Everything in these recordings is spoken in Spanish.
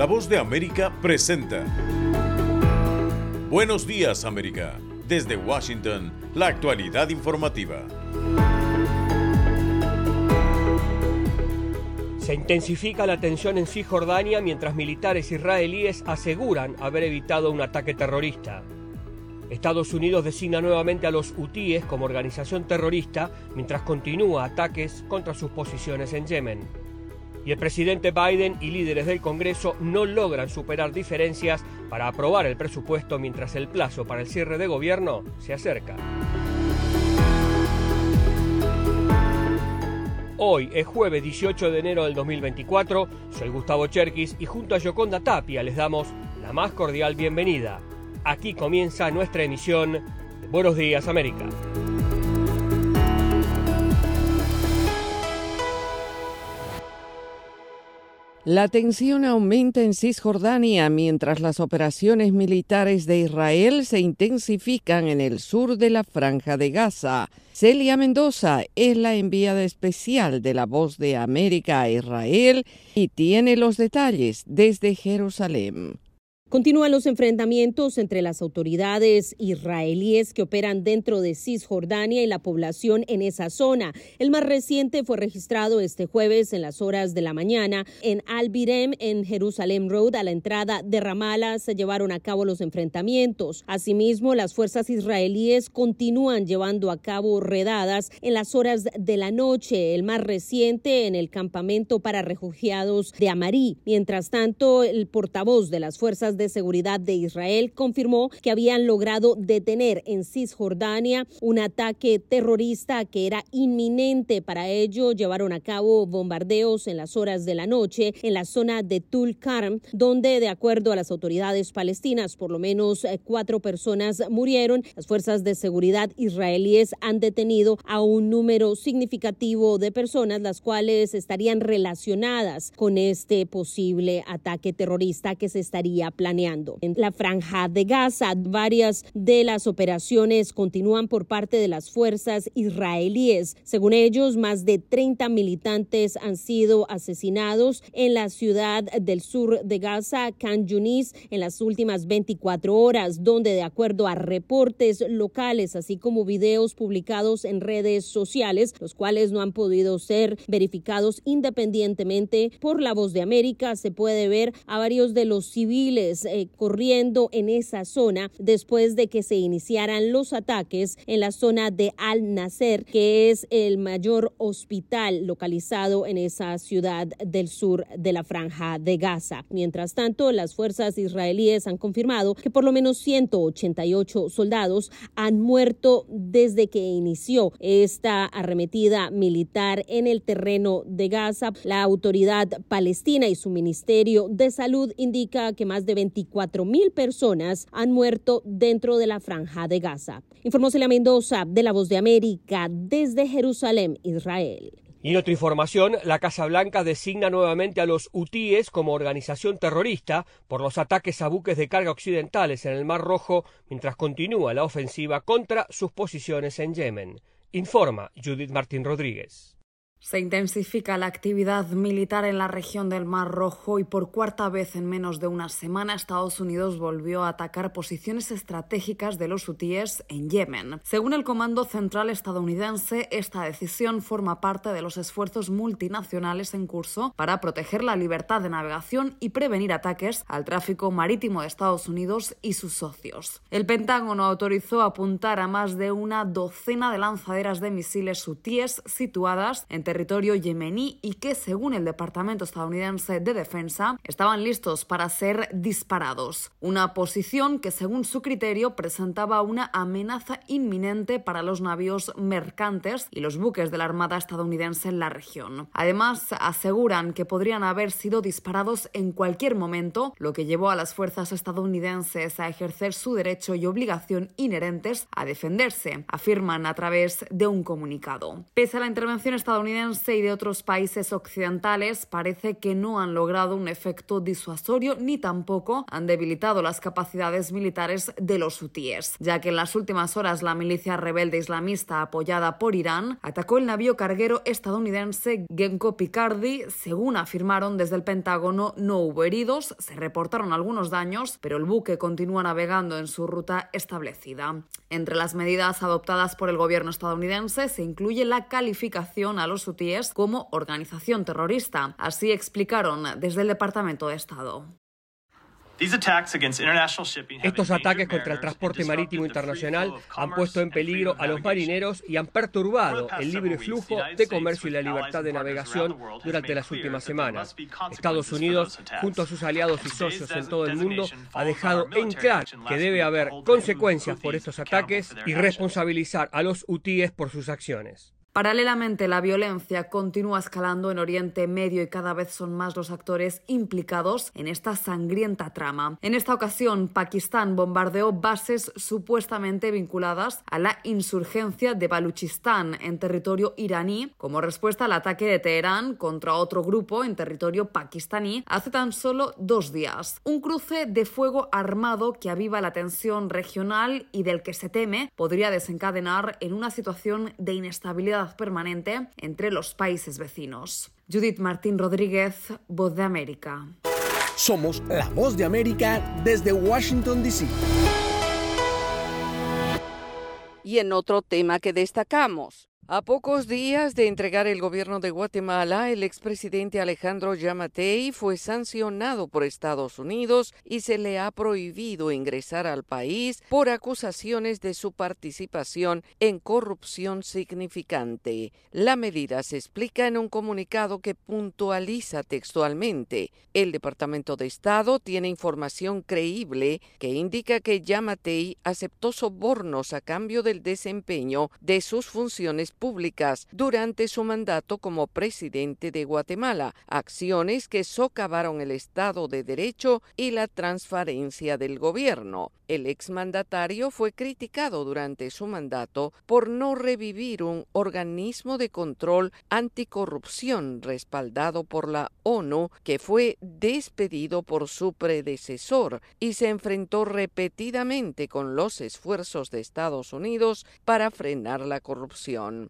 La voz de América presenta. Buenos días América. Desde Washington, la actualidad informativa. Se intensifica la tensión en Cisjordania mientras militares israelíes aseguran haber evitado un ataque terrorista. Estados Unidos designa nuevamente a los hutíes como organización terrorista mientras continúa ataques contra sus posiciones en Yemen. Y el presidente Biden y líderes del Congreso no logran superar diferencias para aprobar el presupuesto mientras el plazo para el cierre de gobierno se acerca. Hoy es jueves 18 de enero del 2024, soy Gustavo Cherkis y junto a Yoconda Tapia les damos la más cordial bienvenida. Aquí comienza nuestra emisión de Buenos Días América. La tensión aumenta en Cisjordania mientras las operaciones militares de Israel se intensifican en el sur de la franja de Gaza. Celia Mendoza es la enviada especial de la Voz de América a Israel y tiene los detalles desde Jerusalén. Continúan los enfrentamientos entre las autoridades israelíes que operan dentro de Cisjordania y la población en esa zona. El más reciente fue registrado este jueves en las horas de la mañana en Al-Birem, en Jerusalén Road, a la entrada de Ramallah. Se llevaron a cabo los enfrentamientos. Asimismo, las fuerzas israelíes continúan llevando a cabo redadas en las horas de la noche. El más reciente en el campamento para refugiados de Amarí. Mientras tanto, el portavoz de las fuerzas de Seguridad de Israel confirmó que habían logrado detener en Cisjordania un ataque terrorista que era inminente. Para ello, llevaron a cabo bombardeos en las horas de la noche en la zona de Tul Karm, donde, de acuerdo a las autoridades palestinas, por lo menos eh, cuatro personas murieron. Las fuerzas de seguridad israelíes han detenido a un número significativo de personas, las cuales estarían relacionadas con este posible ataque terrorista que se estaría planeando en la franja de Gaza. Varias de las operaciones continúan por parte de las fuerzas israelíes. Según ellos, más de 30 militantes han sido asesinados en la ciudad del sur de Gaza, Khan Yunis, en las últimas 24 horas, donde de acuerdo a reportes locales, así como videos publicados en redes sociales, los cuales no han podido ser verificados independientemente por la voz de América, se puede ver a varios de los civiles eh, corriendo en esa zona después de que se iniciaran los ataques en la zona de Al Nasser, que es el mayor hospital localizado en esa ciudad del sur de la franja de Gaza. Mientras tanto, las fuerzas israelíes han confirmado que por lo menos 188 soldados han muerto desde que inició esta arremetida militar en el terreno de Gaza. La autoridad palestina y su Ministerio de Salud indica que más de 20 24 mil personas han muerto dentro de la franja de Gaza. Informó Celia Mendoza de La Voz de América desde Jerusalén, Israel. Y en otra información, la Casa Blanca designa nuevamente a los hutíes como organización terrorista por los ataques a buques de carga occidentales en el Mar Rojo mientras continúa la ofensiva contra sus posiciones en Yemen. Informa Judith Martín Rodríguez. Se intensifica la actividad militar en la región del Mar Rojo y por cuarta vez en menos de una semana Estados Unidos volvió a atacar posiciones estratégicas de los hutíes en Yemen. Según el Comando Central estadounidense, esta decisión forma parte de los esfuerzos multinacionales en curso para proteger la libertad de navegación y prevenir ataques al tráfico marítimo de Estados Unidos y sus socios. El Pentágono autorizó apuntar a más de una docena de lanzaderas de misiles hutíes situadas entre territorio yemení y que, según el Departamento estadounidense de Defensa, estaban listos para ser disparados. Una posición que, según su criterio, presentaba una amenaza inminente para los navíos mercantes y los buques de la Armada estadounidense en la región. Además, aseguran que podrían haber sido disparados en cualquier momento, lo que llevó a las fuerzas estadounidenses a ejercer su derecho y obligación inherentes a defenderse, afirman a través de un comunicado. Pese a la intervención estadounidense, y de otros países occidentales parece que no han logrado un efecto disuasorio ni tampoco han debilitado las capacidades militares de los hutíes, ya que en las últimas horas la milicia rebelde islamista apoyada por Irán atacó el navío carguero estadounidense Genco Picardy. Según afirmaron desde el Pentágono, no hubo heridos, se reportaron algunos daños, pero el buque continúa navegando en su ruta establecida. Entre las medidas adoptadas por el gobierno estadounidense se incluye la calificación a los hutíes como organización terrorista. Así explicaron desde el Departamento de Estado. Estos ataques contra el transporte marítimo internacional han puesto en peligro a los marineros y han perturbado el libre flujo de comercio y la libertad de navegación durante las últimas semanas. Estados Unidos, junto a sus aliados y socios en todo el mundo, ha dejado en claro que debe haber consecuencias por estos ataques y responsabilizar a los hutíes por sus acciones. Paralelamente, la violencia continúa escalando en Oriente Medio y cada vez son más los actores implicados en esta sangrienta trama. En esta ocasión, Pakistán bombardeó bases supuestamente vinculadas a la insurgencia de Baluchistán en territorio iraní como respuesta al ataque de Teherán contra otro grupo en territorio pakistaní hace tan solo dos días. Un cruce de fuego armado que aviva la tensión regional y del que se teme podría desencadenar en una situación de inestabilidad permanente entre los países vecinos. Judith Martín Rodríguez, Voz de América. Somos la Voz de América desde Washington, D.C. Y en otro tema que destacamos, a pocos días de entregar el gobierno de Guatemala, el expresidente Alejandro Yamatei fue sancionado por Estados Unidos y se le ha prohibido ingresar al país por acusaciones de su participación en corrupción significante. La medida se explica en un comunicado que puntualiza textualmente. El Departamento de Estado tiene información creíble que indica que Yamatei aceptó sobornos a cambio del desempeño de sus funciones públicas durante su mandato como presidente de Guatemala, acciones que socavaron el Estado de Derecho y la transparencia del gobierno. El exmandatario fue criticado durante su mandato por no revivir un organismo de control anticorrupción respaldado por la ONU que fue despedido por su predecesor y se enfrentó repetidamente con los esfuerzos de Estados Unidos para frenar la corrupción.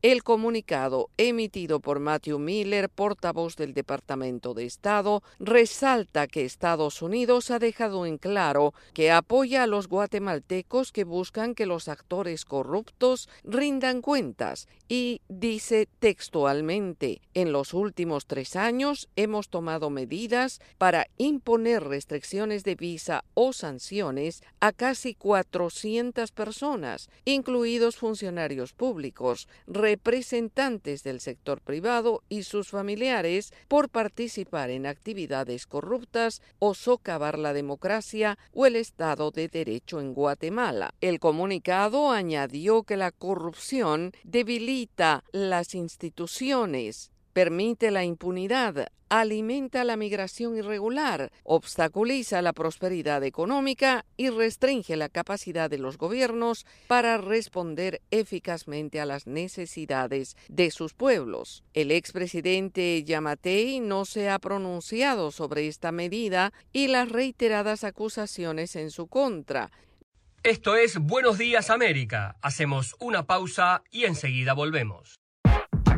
El comunicado emitido por Matthew Miller, portavoz del Departamento de Estado, resalta que Estados Unidos ha dejado en claro que apoya a los guatemaltecos que buscan que los actores corruptos rindan cuentas y dice textualmente, en los últimos tres años hemos tomado medidas para imponer restricciones de visa o sanciones a casi 400 personas, incluidos funcionarios públicos, representantes del sector privado y sus familiares por participar en actividades corruptas o socavar la democracia o el Estado de Derecho en Guatemala. El comunicado añadió que la corrupción debilita las instituciones permite la impunidad, alimenta la migración irregular, obstaculiza la prosperidad económica y restringe la capacidad de los gobiernos para responder eficazmente a las necesidades de sus pueblos. El expresidente Yamatei no se ha pronunciado sobre esta medida y las reiteradas acusaciones en su contra. Esto es Buenos Días América. Hacemos una pausa y enseguida volvemos.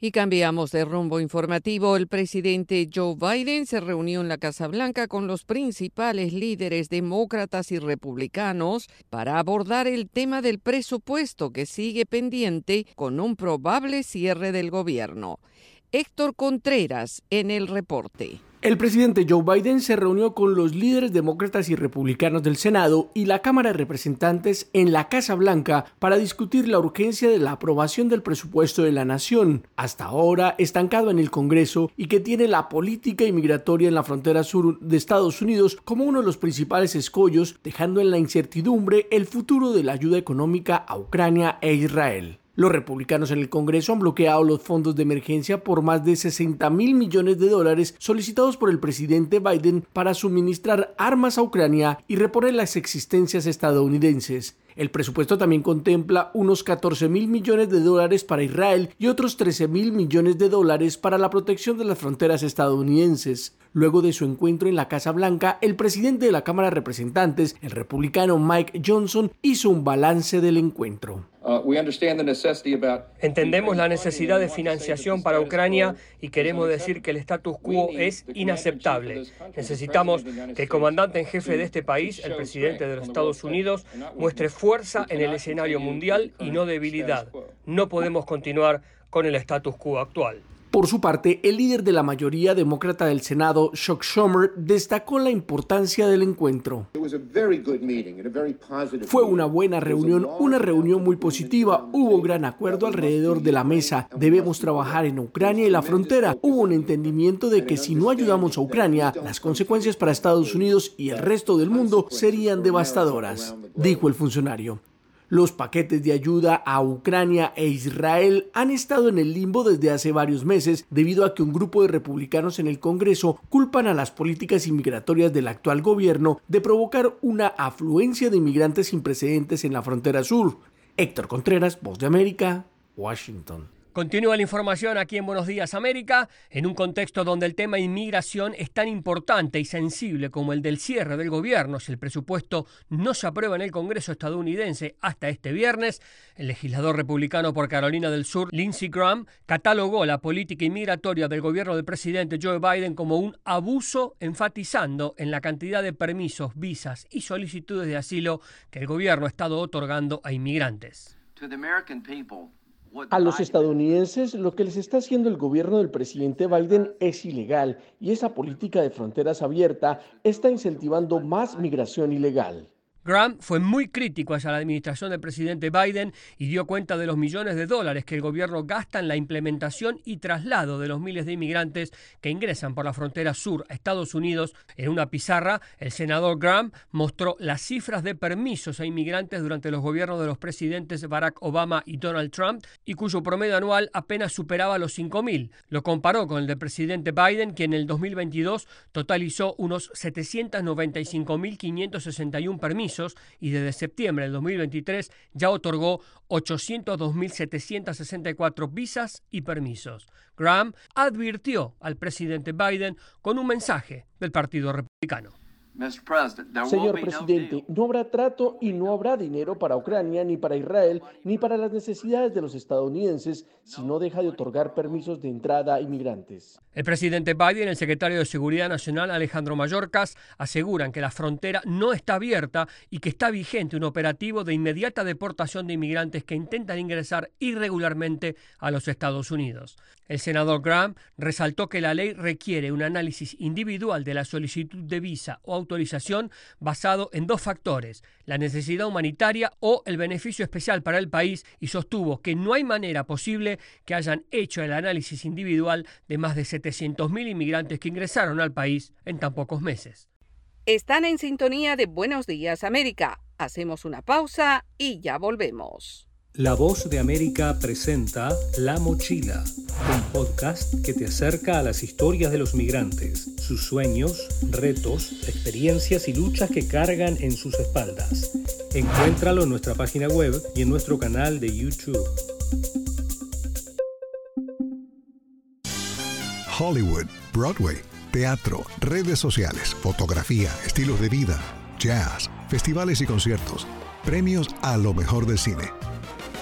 Y cambiamos de rumbo informativo. El presidente Joe Biden se reunió en la Casa Blanca con los principales líderes demócratas y republicanos para abordar el tema del presupuesto que sigue pendiente con un probable cierre del gobierno. Héctor Contreras en el reporte. El presidente Joe Biden se reunió con los líderes demócratas y republicanos del Senado y la Cámara de Representantes en la Casa Blanca para discutir la urgencia de la aprobación del presupuesto de la nación, hasta ahora estancado en el Congreso y que tiene la política inmigratoria en la frontera sur de Estados Unidos como uno de los principales escollos, dejando en la incertidumbre el futuro de la ayuda económica a Ucrania e Israel. Los republicanos en el Congreso han bloqueado los fondos de emergencia por más de 60 mil millones de dólares solicitados por el presidente Biden para suministrar armas a Ucrania y reponer las existencias estadounidenses. El presupuesto también contempla unos 14 mil millones de dólares para Israel y otros 13 mil millones de dólares para la protección de las fronteras estadounidenses. Luego de su encuentro en la Casa Blanca, el presidente de la Cámara de Representantes, el republicano Mike Johnson, hizo un balance del encuentro. Uh, Entendemos la necesidad de financiación para Ucrania y queremos decir que el status quo es inaceptable. Necesitamos que el comandante en jefe de este país, el presidente de los Estados Unidos, muestre fuerza en el escenario mundial y no debilidad. No podemos continuar con el status quo actual. Por su parte, el líder de la mayoría demócrata del Senado, Chuck Schumer, destacó la importancia del encuentro. Fue una buena reunión, una reunión muy positiva. Hubo gran acuerdo alrededor de la mesa. Debemos trabajar en Ucrania y la frontera. Hubo un entendimiento de que si no ayudamos a Ucrania, las consecuencias para Estados Unidos y el resto del mundo serían devastadoras, dijo el funcionario. Los paquetes de ayuda a Ucrania e Israel han estado en el limbo desde hace varios meses debido a que un grupo de republicanos en el Congreso culpan a las políticas inmigratorias del actual gobierno de provocar una afluencia de inmigrantes sin precedentes en la frontera sur. Héctor Contreras, Voz de América, Washington. Continúa la información aquí en Buenos Días América, en un contexto donde el tema inmigración es tan importante y sensible como el del cierre del gobierno. Si el presupuesto no se aprueba en el Congreso estadounidense hasta este viernes, el legislador republicano por Carolina del Sur, Lindsey Graham, catalogó la política inmigratoria del gobierno del presidente Joe Biden como un abuso, enfatizando en la cantidad de permisos, visas y solicitudes de asilo que el gobierno ha estado otorgando a inmigrantes. A los estadounidenses lo que les está haciendo el gobierno del presidente Biden es ilegal y esa política de fronteras abierta está incentivando más migración ilegal. Graham fue muy crítico hacia la administración del presidente Biden y dio cuenta de los millones de dólares que el gobierno gasta en la implementación y traslado de los miles de inmigrantes que ingresan por la frontera sur a Estados Unidos. En una pizarra, el senador Graham mostró las cifras de permisos a inmigrantes durante los gobiernos de los presidentes Barack Obama y Donald Trump y cuyo promedio anual apenas superaba los 5.000. Lo comparó con el del presidente Biden, que en el 2022 totalizó unos 795.561 permisos y desde septiembre del 2023 ya otorgó 802.764 visas y permisos. Graham advirtió al presidente Biden con un mensaje del Partido Republicano. Señor presidente, no habrá trato y no habrá dinero para Ucrania, ni para Israel, ni para las necesidades de los estadounidenses si no deja de otorgar permisos de entrada a inmigrantes. El presidente Biden y el secretario de Seguridad Nacional Alejandro Mayorkas aseguran que la frontera no está abierta y que está vigente un operativo de inmediata deportación de inmigrantes que intentan ingresar irregularmente a los Estados Unidos. El senador Graham resaltó que la ley requiere un análisis individual de la solicitud de visa o autorización basado en dos factores, la necesidad humanitaria o el beneficio especial para el país y sostuvo que no hay manera posible que hayan hecho el análisis individual de más de 700.000 inmigrantes que ingresaron al país en tan pocos meses. Están en sintonía de Buenos Días América. Hacemos una pausa y ya volvemos. La Voz de América presenta La Mochila, un podcast que te acerca a las historias de los migrantes, sus sueños, retos, experiencias y luchas que cargan en sus espaldas. Encuéntralo en nuestra página web y en nuestro canal de YouTube. Hollywood, Broadway, teatro, redes sociales, fotografía, estilos de vida, jazz, festivales y conciertos, premios a lo mejor del cine.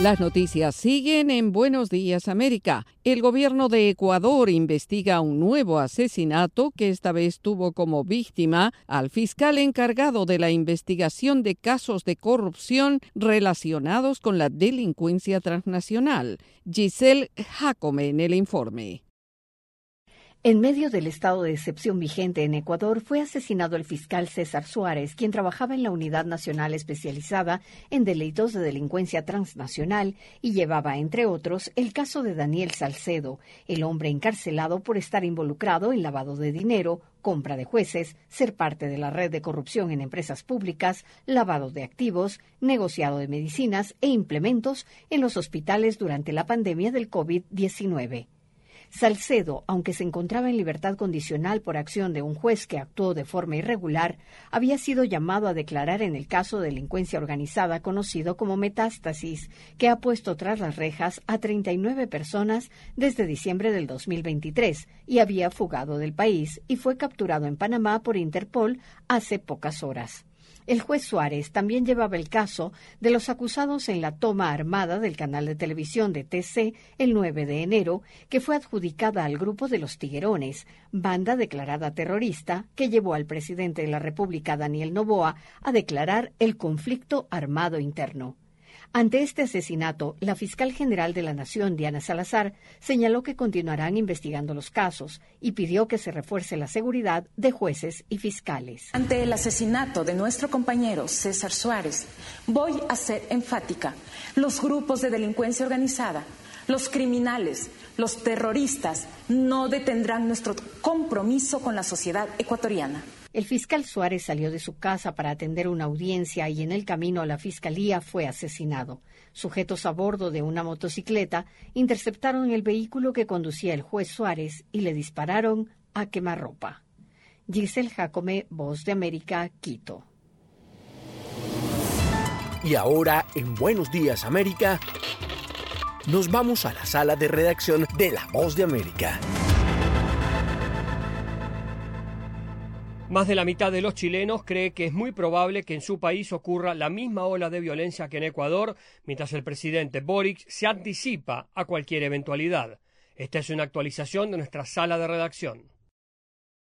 Las noticias siguen en Buenos Días América. El gobierno de Ecuador investiga un nuevo asesinato que esta vez tuvo como víctima al fiscal encargado de la investigación de casos de corrupción relacionados con la delincuencia transnacional. Giselle Jacome en el informe. En medio del estado de excepción vigente en Ecuador, fue asesinado el fiscal César Suárez, quien trabajaba en la Unidad Nacional Especializada en Delitos de Delincuencia Transnacional y llevaba, entre otros, el caso de Daniel Salcedo, el hombre encarcelado por estar involucrado en lavado de dinero, compra de jueces, ser parte de la red de corrupción en empresas públicas, lavado de activos, negociado de medicinas e implementos en los hospitales durante la pandemia del COVID-19. Salcedo, aunque se encontraba en libertad condicional por acción de un juez que actuó de forma irregular, había sido llamado a declarar en el caso de delincuencia organizada conocido como Metástasis, que ha puesto tras las rejas a 39 personas desde diciembre del 2023 y había fugado del país y fue capturado en Panamá por Interpol hace pocas horas. El juez Suárez también llevaba el caso de los acusados en la toma armada del canal de televisión de TC el 9 de enero, que fue adjudicada al grupo de los Tiguerones, banda declarada terrorista que llevó al presidente de la República, Daniel Noboa, a declarar el conflicto armado interno. Ante este asesinato, la fiscal general de la Nación, Diana Salazar, señaló que continuarán investigando los casos y pidió que se refuerce la seguridad de jueces y fiscales. Ante el asesinato de nuestro compañero César Suárez, voy a ser enfática. Los grupos de delincuencia organizada, los criminales, los terroristas no detendrán nuestro compromiso con la sociedad ecuatoriana. El fiscal Suárez salió de su casa para atender una audiencia y en el camino a la fiscalía fue asesinado. Sujetos a bordo de una motocicleta interceptaron el vehículo que conducía el juez Suárez y le dispararon a quemarropa. Giselle Jacome, Voz de América, Quito. Y ahora, en Buenos Días América, nos vamos a la sala de redacción de La Voz de América. Más de la mitad de los chilenos cree que es muy probable que en su país ocurra la misma ola de violencia que en Ecuador, mientras el presidente Boric se anticipa a cualquier eventualidad. Esta es una actualización de nuestra sala de redacción.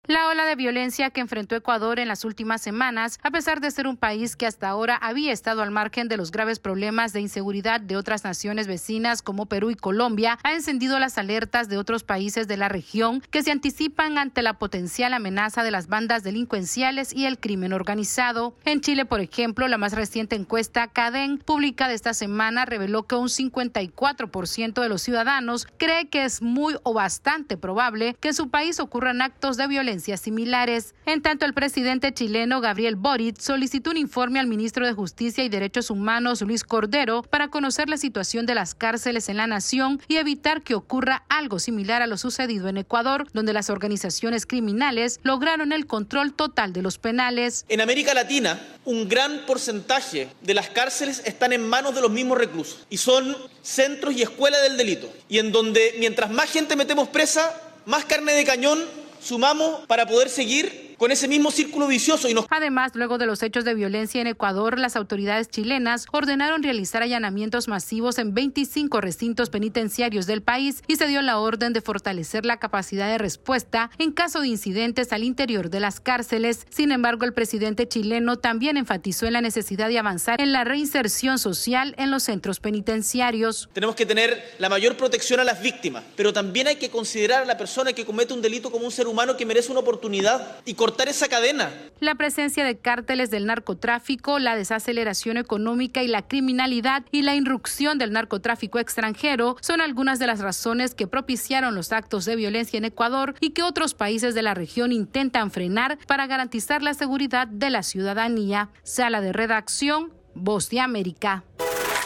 La ola de violencia que enfrentó Ecuador en las últimas semanas, a pesar de ser un país que hasta ahora había estado al margen de los graves problemas de inseguridad de otras naciones vecinas como Perú y Colombia, ha encendido las alertas de otros países de la región que se anticipan ante la potencial amenaza de las bandas delincuenciales y el crimen organizado. En Chile, por ejemplo, la más reciente encuesta CADEN, publicada esta semana, reveló que un 54% de los ciudadanos cree que es muy o bastante probable que en su país ocurran actos de violencia similares. En tanto, el presidente chileno Gabriel Boric solicitó un informe al ministro de Justicia y Derechos Humanos Luis Cordero para conocer la situación de las cárceles en la nación y evitar que ocurra algo similar a lo sucedido en Ecuador, donde las organizaciones criminales lograron el control total de los penales. En América Latina, un gran porcentaje de las cárceles están en manos de los mismos reclusos y son centros y escuelas del delito. Y en donde mientras más gente metemos presa, más carne de cañón sumamos para poder seguir con ese mismo círculo vicioso. Y nos... Además, luego de los hechos de violencia en Ecuador, las autoridades chilenas ordenaron realizar allanamientos masivos en 25 recintos penitenciarios del país y se dio la orden de fortalecer la capacidad de respuesta en caso de incidentes al interior de las cárceles. Sin embargo, el presidente chileno también enfatizó en la necesidad de avanzar en la reinserción social en los centros penitenciarios. Tenemos que tener la mayor protección a las víctimas, pero también hay que considerar a la persona que comete un delito como un ser humano que merece una oportunidad y cortar cortar esa cadena. La presencia de cárteles del narcotráfico, la desaceleración económica y la criminalidad y la irrupción del narcotráfico extranjero son algunas de las razones que propiciaron los actos de violencia en Ecuador y que otros países de la región intentan frenar para garantizar la seguridad de la ciudadanía. Sala de redacción, Voz de América.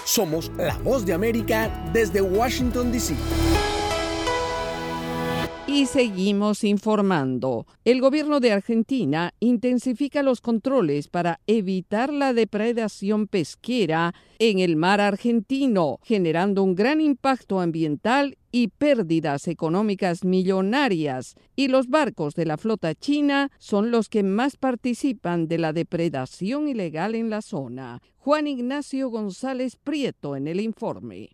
Somos la Voz de América desde Washington, D.C. Y seguimos informando. El gobierno de Argentina intensifica los controles para evitar la depredación pesquera en el mar argentino, generando un gran impacto ambiental y pérdidas económicas millonarias. Y los barcos de la flota china son los que más participan de la depredación ilegal en la zona. Juan Ignacio González Prieto en el informe.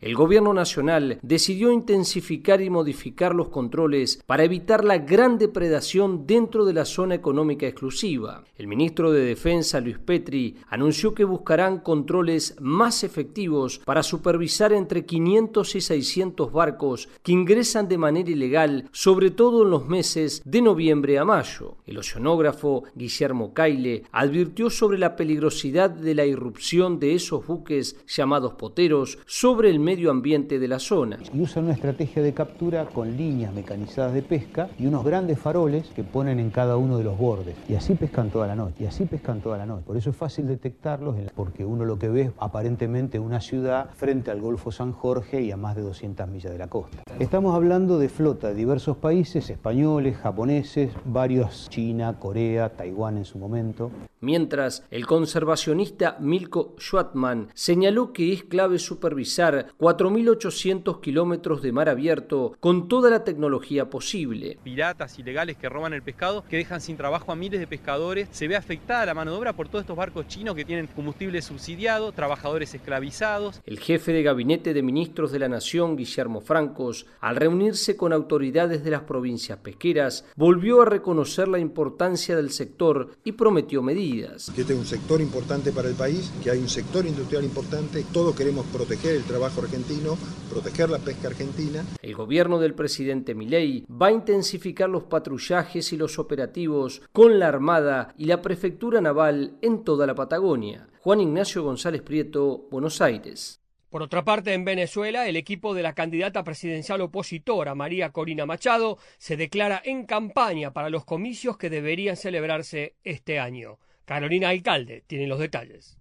El gobierno nacional decidió intensificar y modificar los controles para evitar la gran depredación dentro de la zona económica exclusiva. El ministro de Defensa, Luis Petri, anunció que buscarán controles más efectivos para supervisar entre 500 y 600 barcos que ingresan de manera ilegal, sobre todo en los meses de noviembre a mayo. El oceanógrafo Guillermo Caile advirtió sobre la peligrosidad de la irrupción de esos buques llamados poteros sobre el medio ambiente de la zona. Y usan una estrategia de captura con líneas mecanizadas de pesca y unos grandes faroles que ponen en cada uno de los bordes. Y así pescan toda la noche, y así pescan toda la noche. Por eso es fácil detectarlos, porque uno lo que ve es aparentemente una ciudad frente al Golfo San Jorge y a más de 200 millas de la costa. Estamos hablando de flota de diversos países, españoles, japoneses, varios, China, Corea, Taiwán en su momento. Mientras, el conservacionista Milko Schwartman señaló que es clave supervisar 4.800 kilómetros de mar abierto con toda la tecnología posible. Piratas ilegales que roban el pescado, que dejan sin trabajo a miles de pescadores. Se ve afectada la mano de obra por todos estos barcos chinos que tienen combustible subsidiado, trabajadores esclavizados. El jefe de gabinete de ministros de la Nación, Guillermo Francos, al reunirse con autoridades de las provincias pesqueras, volvió a reconocer la importancia del sector y prometió medidas. Este es un sector importante para el país, que hay un sector industrial importante, todos queremos proteger el trabajo argentino, proteger la pesca argentina. El gobierno del presidente Milei va a intensificar los patrullajes y los operativos con la Armada y la Prefectura Naval en toda la Patagonia. Juan Ignacio González Prieto, Buenos Aires. Por otra parte, en Venezuela, el equipo de la candidata presidencial opositora María Corina Machado se declara en campaña para los comicios que deberían celebrarse este año. Carolina Alcalde tiene los detalles.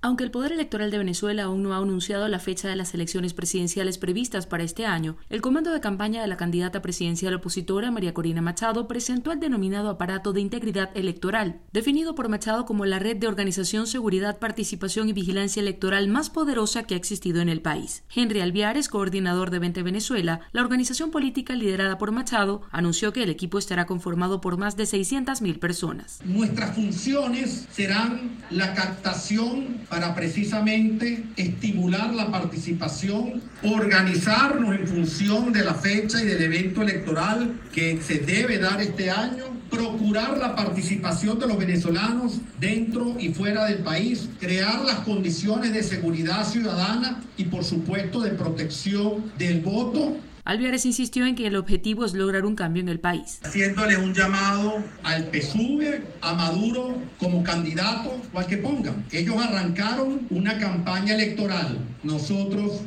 Aunque el Poder Electoral de Venezuela aún no ha anunciado la fecha de las elecciones presidenciales previstas para este año, el comando de campaña de la candidata presidencial opositora María Corina Machado presentó el denominado aparato de integridad electoral, definido por Machado como la red de organización, seguridad, participación y vigilancia electoral más poderosa que ha existido en el país. Henry Alviares, coordinador de Vente Venezuela, la organización política liderada por Machado, anunció que el equipo estará conformado por más de 600.000 personas. Nuestras funciones serán la captación para precisamente estimular la participación, organizarnos en función de la fecha y del evento electoral que se debe dar este año, procurar la participación de los venezolanos dentro y fuera del país, crear las condiciones de seguridad ciudadana y por supuesto de protección del voto Alviares insistió en que el objetivo es lograr un cambio en el país. Haciéndole un llamado al PSUV, a Maduro como candidato o al que pongan. Ellos arrancaron una campaña electoral. Nosotros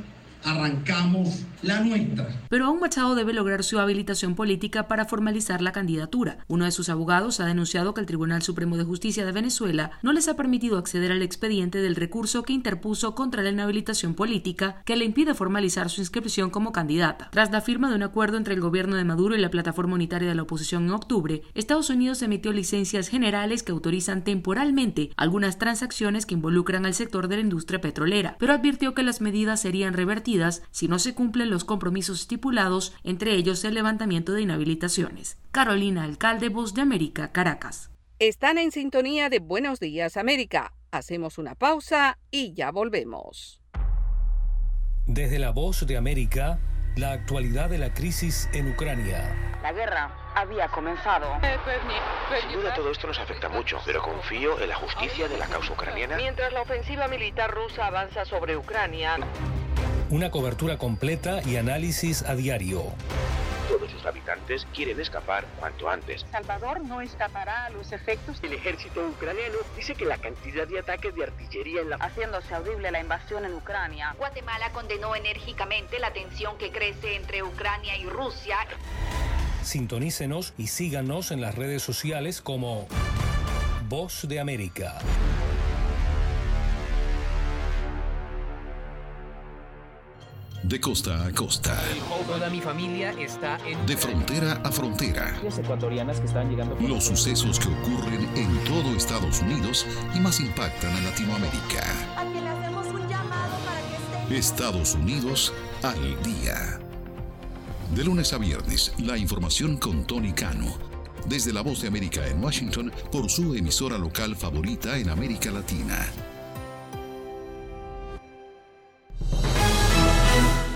arrancamos la nuestra. Pero aún Machado debe lograr su habilitación política para formalizar la candidatura. Uno de sus abogados ha denunciado que el Tribunal Supremo de Justicia de Venezuela no les ha permitido acceder al expediente del recurso que interpuso contra la inhabilitación política que le impide formalizar su inscripción como candidata. Tras la firma de un acuerdo entre el gobierno de Maduro y la plataforma unitaria de la oposición en octubre, Estados Unidos emitió licencias generales que autorizan temporalmente algunas transacciones que involucran al sector de la industria petrolera, pero advirtió que las medidas serían revertidas si no se cumplen los compromisos estipulados, entre ellos el levantamiento de inhabilitaciones. Carolina Alcalde, Voz de América, Caracas. Están en sintonía de Buenos Días América. Hacemos una pausa y ya volvemos. Desde la Voz de América, la actualidad de la crisis en Ucrania. La guerra había comenzado. Sin duda todo esto nos afecta mucho, pero confío en la justicia de la causa ucraniana. Mientras la ofensiva militar rusa avanza sobre Ucrania. Una cobertura completa y análisis a diario. Todos sus habitantes quieren escapar cuanto antes. Salvador no escapará a los efectos. El ejército ucraniano dice que la cantidad de ataques de artillería en la... Haciéndose audible la invasión en Ucrania. Guatemala condenó enérgicamente la tensión que crece entre Ucrania y Rusia. Sintonícenos y síganos en las redes sociales como Voz de América. De costa a costa. Toda mi familia está en... De frontera a frontera. ecuatorianas que están llegando... Los sucesos que ocurren en todo Estados Unidos y más impactan a Latinoamérica. le hacemos un llamado para que Estados Unidos al día. De lunes a viernes, la información con Tony Cano. Desde la Voz de América en Washington por su emisora local favorita en América Latina.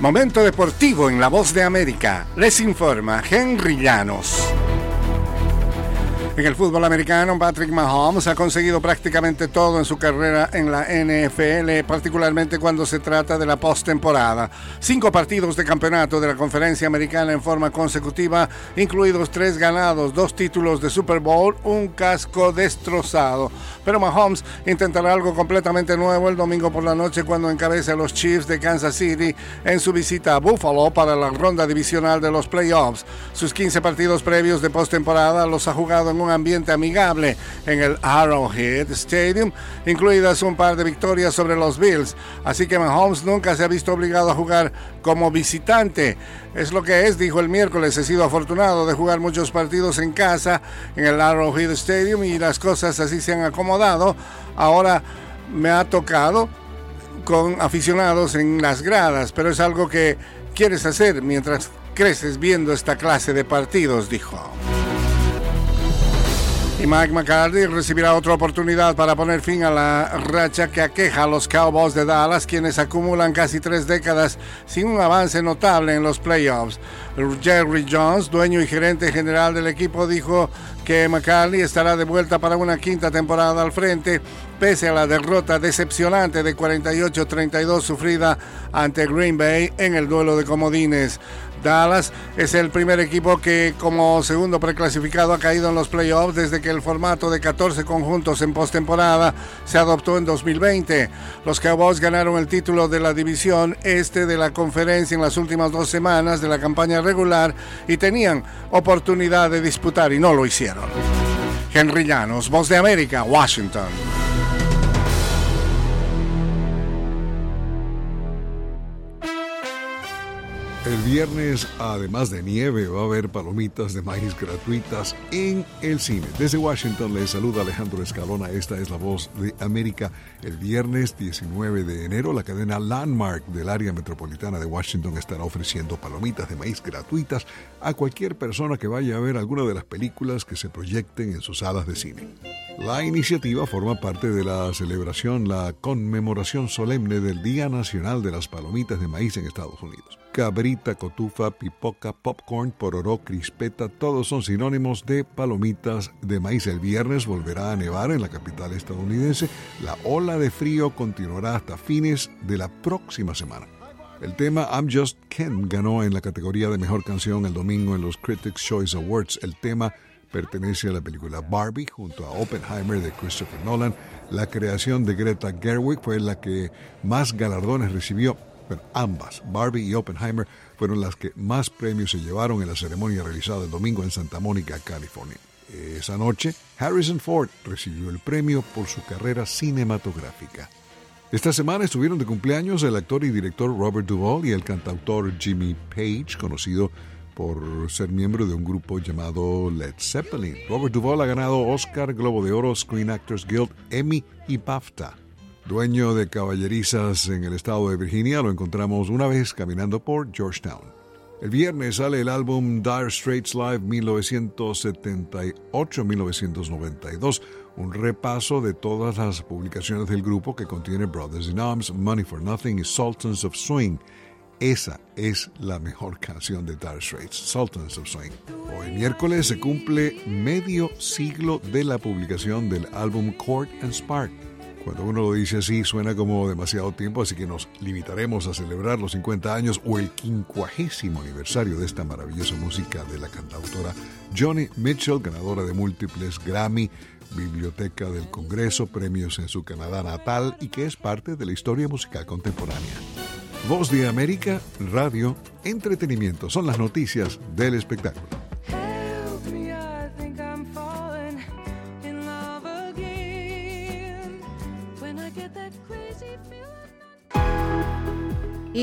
Momento deportivo en La Voz de América. Les informa Henry Llanos. En el fútbol americano, Patrick Mahomes ha conseguido prácticamente todo en su carrera en la NFL, particularmente cuando se trata de la postemporada. Cinco partidos de campeonato de la conferencia americana en forma consecutiva, incluidos tres ganados, dos títulos de Super Bowl, un casco destrozado. Pero Mahomes intentará algo completamente nuevo el domingo por la noche cuando encabece a los Chiefs de Kansas City en su visita a Buffalo para la ronda divisional de los playoffs. Sus 15 partidos previos de postemporada los ha jugado en un ambiente amigable en el Arrowhead Stadium, incluidas un par de victorias sobre los Bills. Así que Mahomes nunca se ha visto obligado a jugar como visitante. Es lo que es, dijo el miércoles. He sido afortunado de jugar muchos partidos en casa, en el Arrowhead Stadium, y las cosas así se han acomodado. Ahora me ha tocado con aficionados en las gradas, pero es algo que quieres hacer mientras creces viendo esta clase de partidos, dijo. Y Mike McCarthy recibirá otra oportunidad para poner fin a la racha que aqueja a los Cowboys de Dallas, quienes acumulan casi tres décadas sin un avance notable en los playoffs. Jerry Jones, dueño y gerente general del equipo, dijo que McCarthy estará de vuelta para una quinta temporada al frente, pese a la derrota decepcionante de 48-32 sufrida ante Green Bay en el duelo de comodines. Dallas es el primer equipo que como segundo preclasificado ha caído en los playoffs desde que el formato de 14 conjuntos en postemporada se adoptó en 2020. Los Cowboys ganaron el título de la división este de la conferencia en las últimas dos semanas de la campaña regular y tenían oportunidad de disputar y no lo hicieron. Henry Llanos, Voz de América, Washington. El viernes, además de nieve, va a haber palomitas de maíz gratuitas en el cine. Desde Washington les saluda Alejandro Escalona. Esta es la voz de América. El viernes 19 de enero, la cadena Landmark del área metropolitana de Washington estará ofreciendo palomitas de maíz gratuitas a cualquier persona que vaya a ver alguna de las películas que se proyecten en sus salas de cine. La iniciativa forma parte de la celebración, la conmemoración solemne del Día Nacional de las Palomitas de Maíz en Estados Unidos. Cabrita, cotufa, pipoca, popcorn, pororó, crispeta, todos son sinónimos de palomitas de maíz. El viernes volverá a nevar en la capital estadounidense. La ola de frío continuará hasta fines de la próxima semana. El tema I'm Just Ken ganó en la categoría de mejor canción el domingo en los Critics' Choice Awards. El tema pertenece a la película Barbie junto a Oppenheimer de Christopher Nolan. La creación de Greta Gerwig fue la que más galardones recibió. Pero ambas, Barbie y Oppenheimer, fueron las que más premios se llevaron en la ceremonia realizada el domingo en Santa Mónica, California. Esa noche, Harrison Ford recibió el premio por su carrera cinematográfica. Esta semana estuvieron de cumpleaños el actor y director Robert Duvall y el cantautor Jimmy Page, conocido por ser miembro de un grupo llamado Led Zeppelin. Robert Duvall ha ganado Oscar, Globo de Oro, Screen Actors Guild, Emmy y BAFTA. Dueño de caballerizas en el estado de Virginia, lo encontramos una vez caminando por Georgetown. El viernes sale el álbum Dire Straits Live 1978-1992, un repaso de todas las publicaciones del grupo que contiene Brothers in Arms, Money for Nothing y Sultans of Swing. Esa es la mejor canción de Dire Straits, Sultans of Swing. Hoy miércoles se cumple medio siglo de la publicación del álbum Court and Spark Cuando uno lo dice así suena como demasiado tiempo, así que nos limitaremos a celebrar los 50 años o el quincuagésimo aniversario de esta maravillosa música de la cantautora Johnny Mitchell, ganadora de múltiples Grammy, Biblioteca del Congreso, premios en su Canadá natal y que es parte de la historia musical contemporánea. Voz de América, radio, entretenimiento, son las noticias del espectáculo.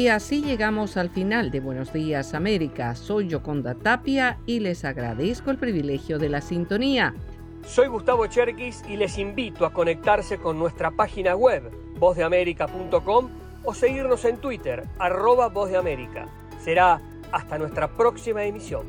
Y así llegamos al final de Buenos Días América. Soy Yoconda Tapia y les agradezco el privilegio de la sintonía. Soy Gustavo Cherkis y les invito a conectarse con nuestra página web vozdeamerica.com o seguirnos en Twitter, arroba Voz. Será hasta nuestra próxima emisión.